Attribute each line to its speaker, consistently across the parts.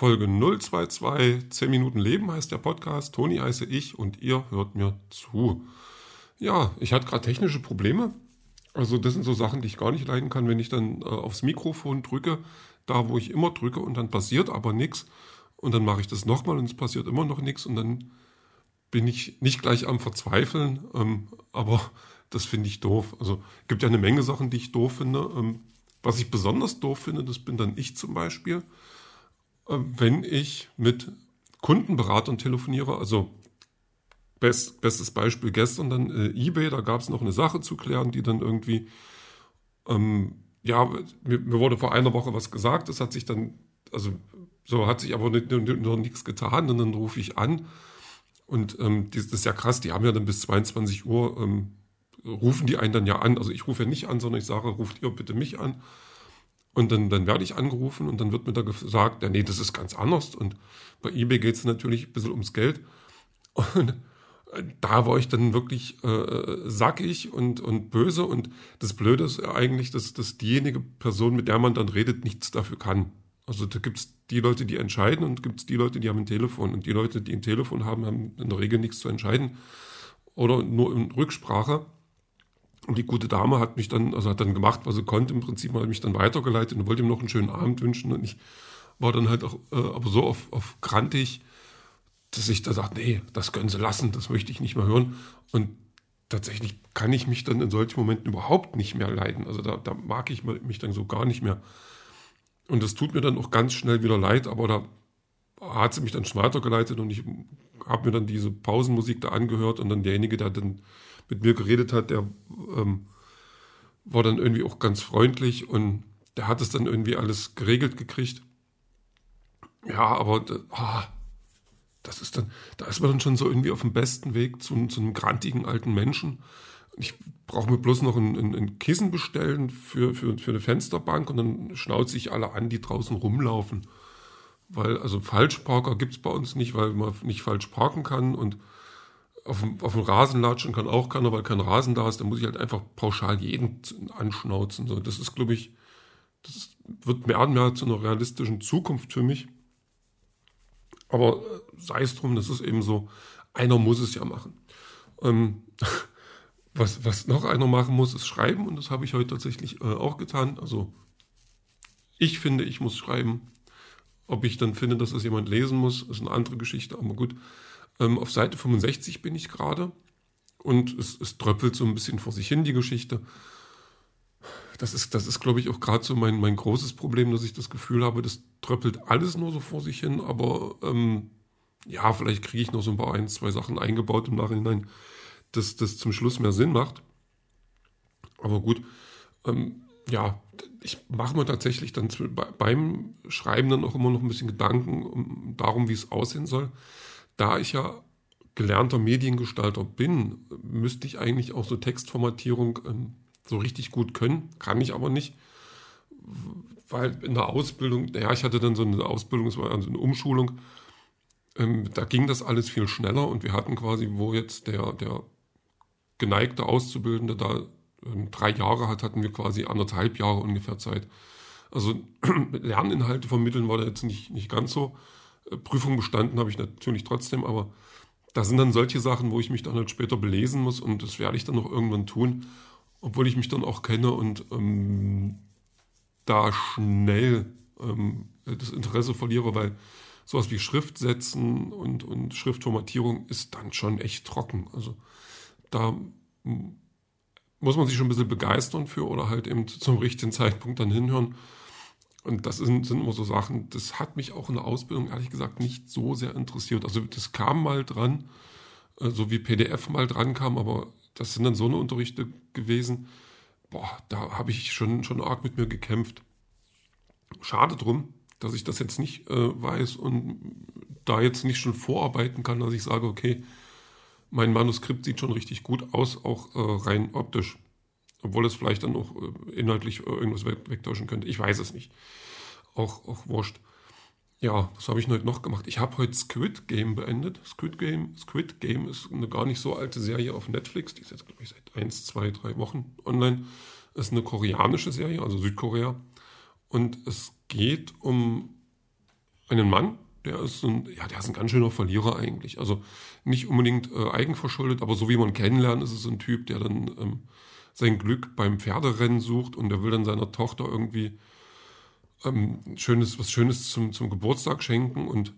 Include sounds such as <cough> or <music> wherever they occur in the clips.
Speaker 1: Folge 022, 10 Minuten Leben heißt der Podcast. Toni heiße ich und ihr hört mir zu. Ja, ich hatte gerade technische Probleme. Also das sind so Sachen, die ich gar nicht leiden kann, wenn ich dann äh, aufs Mikrofon drücke, da wo ich immer drücke und dann passiert aber nichts. Und dann mache ich das nochmal und es passiert immer noch nichts und dann bin ich nicht gleich am Verzweifeln, ähm, aber das finde ich doof. Also gibt ja eine Menge Sachen, die ich doof finde. Ähm, was ich besonders doof finde, das bin dann ich zum Beispiel, wenn ich mit Kundenberatern telefoniere. Also best, bestes Beispiel gestern dann äh, eBay, da gab es noch eine Sache zu klären, die dann irgendwie, ähm, ja, mir, mir, wurde vor einer Woche was gesagt, das hat sich dann, also so hat sich aber noch nichts getan und dann rufe ich an und ähm, das ist ja krass, die haben ja dann bis 22 Uhr ähm, rufen die einen dann ja an. Also ich rufe ja nicht an, sondern ich sage, ruft ihr bitte mich an. Und dann, dann werde ich angerufen und dann wird mir da gesagt, ja, nee, das ist ganz anders. Und bei eBay geht es natürlich ein bisschen ums Geld. Und da war ich dann wirklich äh, sackig und, und böse. Und das Blöde ist eigentlich, dass, dass diejenige Person, mit der man dann redet, nichts dafür kann. Also da gibt es die Leute, die entscheiden und gibt es die Leute, die haben ein Telefon. Und die Leute, die ein Telefon haben, haben in der Regel nichts zu entscheiden. Oder nur in Rücksprache. Und die gute Dame hat mich dann, also hat dann gemacht, was sie konnte, im Prinzip hat mich dann weitergeleitet und wollte ihm noch einen schönen Abend wünschen. Und ich war dann halt auch, äh, aber so auf, auf grantig, dass ich da sagte, nee, das können sie lassen, das möchte ich nicht mehr hören. Und tatsächlich kann ich mich dann in solchen Momenten überhaupt nicht mehr leiden. Also da, da mag ich mich dann so gar nicht mehr. Und das tut mir dann auch ganz schnell wieder leid, aber da hat sie mich dann schon weitergeleitet und ich habe mir dann diese Pausenmusik da angehört und dann derjenige, der dann mit mir geredet hat, der ähm, war dann irgendwie auch ganz freundlich und der hat es dann irgendwie alles geregelt gekriegt. Ja, aber ah, das ist dann, da ist man dann schon so irgendwie auf dem besten Weg zu, zu einem grantigen alten Menschen. Ich brauche mir bloß noch ein, ein, ein, Kissen bestellen für, für, für eine Fensterbank und dann schnauze ich alle an, die draußen rumlaufen. Weil, also Falschparker gibt es bei uns nicht, weil man nicht falsch parken kann und auf dem, auf dem Rasen latschen kann auch keiner, weil kein Rasen da ist. Da muss ich halt einfach pauschal jeden anschnauzen. So, das ist, glaube ich, das wird mehr und mehr zu einer realistischen Zukunft für mich. Aber äh, sei es drum, das ist eben so, einer muss es ja machen. Ähm, <laughs> was, was noch einer machen muss, ist schreiben und das habe ich heute tatsächlich äh, auch getan. Also ich finde, ich muss schreiben. Ob ich dann finde, dass das jemand lesen muss, ist eine andere Geschichte, aber gut. Ähm, auf Seite 65 bin ich gerade und es, es tröpfelt so ein bisschen vor sich hin, die Geschichte. Das ist, das ist glaube ich, auch gerade so mein, mein großes Problem, dass ich das Gefühl habe, das tröppelt alles nur so vor sich hin, aber ähm, ja, vielleicht kriege ich noch so ein paar ein, zwei Sachen eingebaut im Nachhinein, dass das zum Schluss mehr Sinn macht. Aber gut, ähm, ja, ich mache mir tatsächlich dann beim Schreiben dann auch immer noch ein bisschen Gedanken um, darum, wie es aussehen soll da ich ja gelernter Mediengestalter bin, müsste ich eigentlich auch so Textformatierung ähm, so richtig gut können. Kann ich aber nicht, weil in der Ausbildung, naja, ich hatte dann so eine Ausbildung, es war also eine Umschulung, ähm, da ging das alles viel schneller und wir hatten quasi, wo jetzt der, der geneigte Auszubildende da ähm, drei Jahre hat, hatten wir quasi anderthalb Jahre ungefähr Zeit. Also <clears throat> Lerninhalte vermitteln war da jetzt nicht, nicht ganz so. Prüfung bestanden habe ich natürlich trotzdem, aber da sind dann solche Sachen, wo ich mich dann halt später belesen muss und das werde ich dann noch irgendwann tun, obwohl ich mich dann auch kenne und ähm, da schnell ähm, das Interesse verliere, weil sowas wie Schriftsetzen und, und Schriftformatierung ist dann schon echt trocken. Also da muss man sich schon ein bisschen begeistern für oder halt eben zum richtigen Zeitpunkt dann hinhören. Und das sind, sind immer so Sachen, das hat mich auch in der Ausbildung ehrlich gesagt nicht so sehr interessiert. Also das kam mal dran, äh, so wie PDF mal dran kam, aber das sind dann so eine Unterrichte gewesen, boah, da habe ich schon, schon arg mit mir gekämpft. Schade drum, dass ich das jetzt nicht äh, weiß und da jetzt nicht schon vorarbeiten kann, dass ich sage, okay, mein Manuskript sieht schon richtig gut aus, auch äh, rein optisch. Obwohl es vielleicht dann auch äh, inhaltlich äh, irgendwas wegtauschen könnte. Ich weiß es nicht. Auch, auch wurscht. Ja, was habe ich heute noch gemacht? Ich habe heute Squid Game beendet. Squid Game, Squid Game ist eine gar nicht so alte Serie auf Netflix. Die ist jetzt, glaube ich, seit 1, 2, 3 Wochen online. Ist eine koreanische Serie, also Südkorea. Und es geht um einen Mann, der ist ein, ja, der ist ein ganz schöner Verlierer eigentlich. Also nicht unbedingt äh, eigenverschuldet, aber so wie man kennenlernt, ist es ein Typ, der dann ähm, sein Glück beim Pferderennen sucht und der will dann seiner Tochter irgendwie ähm, schönes, was Schönes zum, zum Geburtstag schenken und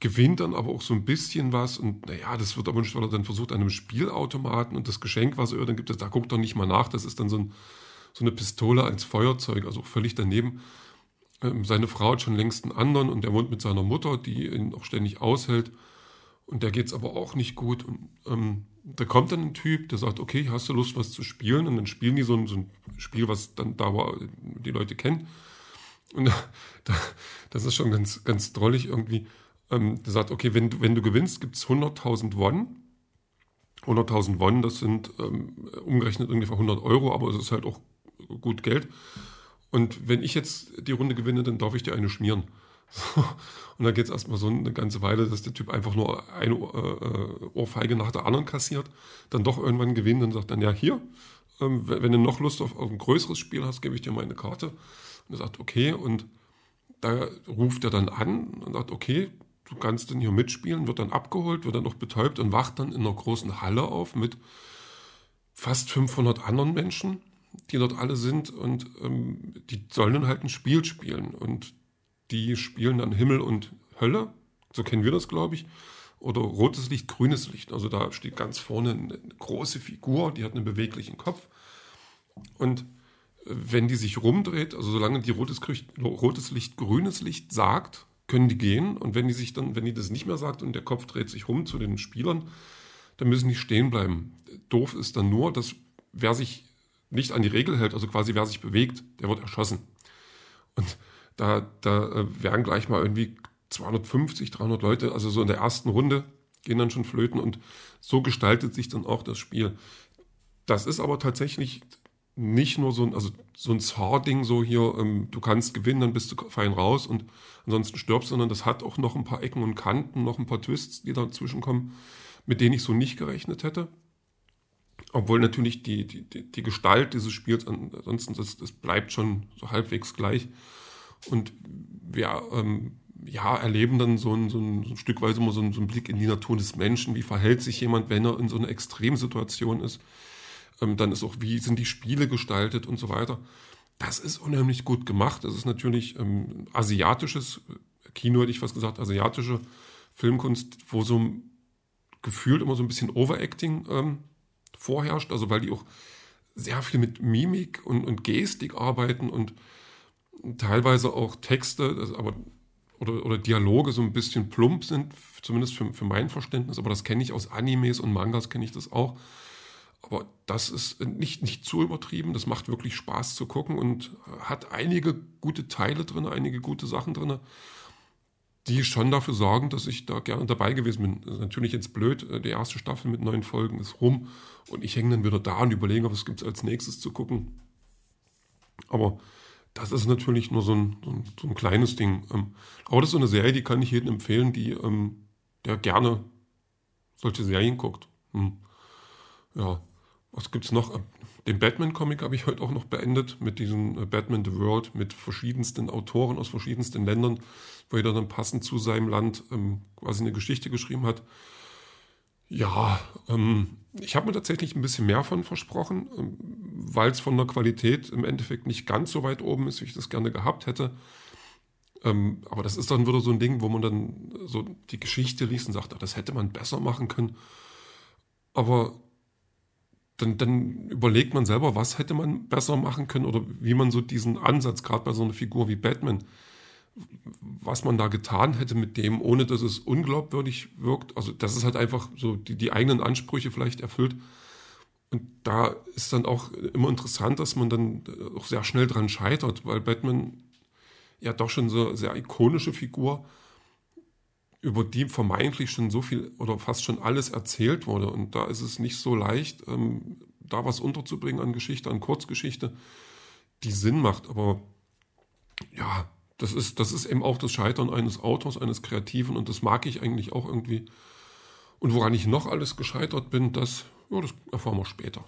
Speaker 1: gewinnt dann aber auch so ein bisschen was und naja, das wird aber nicht, weil er dann versucht an einem Spielautomaten und das Geschenk, was er dann gibt, da guckt er nicht mal nach, das ist dann so, ein, so eine Pistole als Feuerzeug, also völlig daneben. Ähm, seine Frau hat schon längst einen anderen und er wohnt mit seiner Mutter, die ihn auch ständig aushält und der geht es aber auch nicht gut und ähm, da kommt dann ein Typ, der sagt, okay, hast du Lust, was zu spielen? Und dann spielen die so ein, so ein Spiel, was dann da war, die Leute kennen. Und <laughs> da, das ist schon ganz, ganz drollig irgendwie ähm, der sagt, okay, wenn du, wenn du gewinnst, gibt es 100.000 Won. 100.000 Won, das sind ähm, umgerechnet ungefähr 100 Euro, aber es ist halt auch gut Geld. Und wenn ich jetzt die Runde gewinne, dann darf ich dir eine schmieren. <laughs> Und dann geht es erstmal so eine ganze Weile, dass der Typ einfach nur eine äh, Ohrfeige nach der anderen kassiert, dann doch irgendwann gewinnt und sagt dann, ja, hier, ähm, wenn du noch Lust auf, auf, ein größeres Spiel hast, gebe ich dir meine Karte. Und er sagt, okay, und da ruft er dann an und sagt, okay, du kannst dann hier mitspielen, wird dann abgeholt, wird dann noch betäubt und wacht dann in einer großen Halle auf mit fast 500 anderen Menschen, die dort alle sind und ähm, die sollen dann halt ein Spiel spielen und die spielen dann Himmel und Hölle, so kennen wir das, glaube ich, oder rotes Licht, grünes Licht. Also da steht ganz vorne eine große Figur, die hat einen beweglichen Kopf und äh, wenn die sich rumdreht, also solange die rotes, rotes Licht, grünes Licht sagt, können die gehen und wenn die sich dann, wenn die das nicht mehr sagt und der Kopf dreht sich rum zu den Spielern, dann müssen die stehen bleiben. Doof ist dann nur, dass wer sich nicht an die Regel hält, also quasi wer sich bewegt, der wird erschossen. Und da, da äh, werden gleich mal irgendwie 250, 300 Leute, also so in der ersten Runde gehen dann schon flöten und so gestaltet sich dann auch das Spiel. Das ist aber tatsächlich nicht nur so ein, also so ein Zar-Ding, so hier, ähm, du kannst gewinnen, dann bist du fein raus und ansonsten stirbst, sondern das hat auch noch ein paar Ecken und Kanten, noch ein paar Twists, die dazwischen kommen, mit denen ich so nicht gerechnet hätte. Obwohl natürlich die, die, die Gestalt dieses Spiels ansonsten, das, das bleibt schon so halbwegs gleich. Und wir ähm, ja, erleben dann so ein, so ein, so ein Stückweise immer so, ein, so einen Blick in die Natur des Menschen. Wie verhält sich jemand, wenn er in so einer Extremsituation ist? Ähm, dann ist auch, wie sind die Spiele gestaltet und so weiter. Das ist unheimlich gut gemacht. Das ist natürlich ähm, asiatisches Kino, hätte ich fast gesagt, asiatische Filmkunst, wo so gefühlt immer so ein bisschen Overacting ähm, vorherrscht, also weil die auch sehr viel mit Mimik und, und Gestik arbeiten und teilweise auch Texte, aber oder, oder Dialoge so ein bisschen plump sind, zumindest für, für mein Verständnis, aber das kenne ich aus Animes und Mangas, kenne ich das auch. Aber das ist nicht, nicht zu übertrieben. Das macht wirklich Spaß zu gucken und hat einige gute Teile drin, einige gute Sachen drin, die schon dafür sorgen, dass ich da gerne dabei gewesen bin. Ist natürlich jetzt blöd. Die erste Staffel mit neun Folgen ist rum und ich hänge dann wieder da und überlege, was gibt es als nächstes zu gucken. Aber das ist natürlich nur so ein, so ein, so ein kleines Ding. Ähm, aber das ist so eine Serie, die kann ich jedem empfehlen, die, ähm, der gerne solche Serien guckt. Hm. Ja, was gibt es noch? Den Batman-Comic habe ich heute auch noch beendet mit diesem äh, Batman the World mit verschiedensten Autoren aus verschiedensten Ländern, wo jeder dann passend zu seinem Land ähm, quasi eine Geschichte geschrieben hat. Ja, ähm, ich habe mir tatsächlich ein bisschen mehr von versprochen, ähm, weil es von der Qualität im Endeffekt nicht ganz so weit oben ist, wie ich das gerne gehabt hätte. Ähm, aber das ist dann wieder so ein Ding, wo man dann so die Geschichte liest und sagt, ach, das hätte man besser machen können. Aber dann, dann überlegt man selber, was hätte man besser machen können oder wie man so diesen Ansatz, gerade bei so einer Figur wie Batman, was man da getan hätte mit dem, ohne dass es unglaubwürdig wirkt. Also, dass es halt einfach so die, die eigenen Ansprüche vielleicht erfüllt. Und da ist dann auch immer interessant, dass man dann auch sehr schnell dran scheitert, weil Batman ja doch schon so eine sehr ikonische Figur ist über die vermeintlich schon so viel oder fast schon alles erzählt wurde. Und da ist es nicht so leicht, ähm, da was unterzubringen an Geschichte, an Kurzgeschichte, die Sinn macht. Aber ja, das ist, das ist eben auch das Scheitern eines Autors, eines Kreativen und das mag ich eigentlich auch irgendwie. Und woran ich noch alles gescheitert bin, das, ja, das erfahren wir später.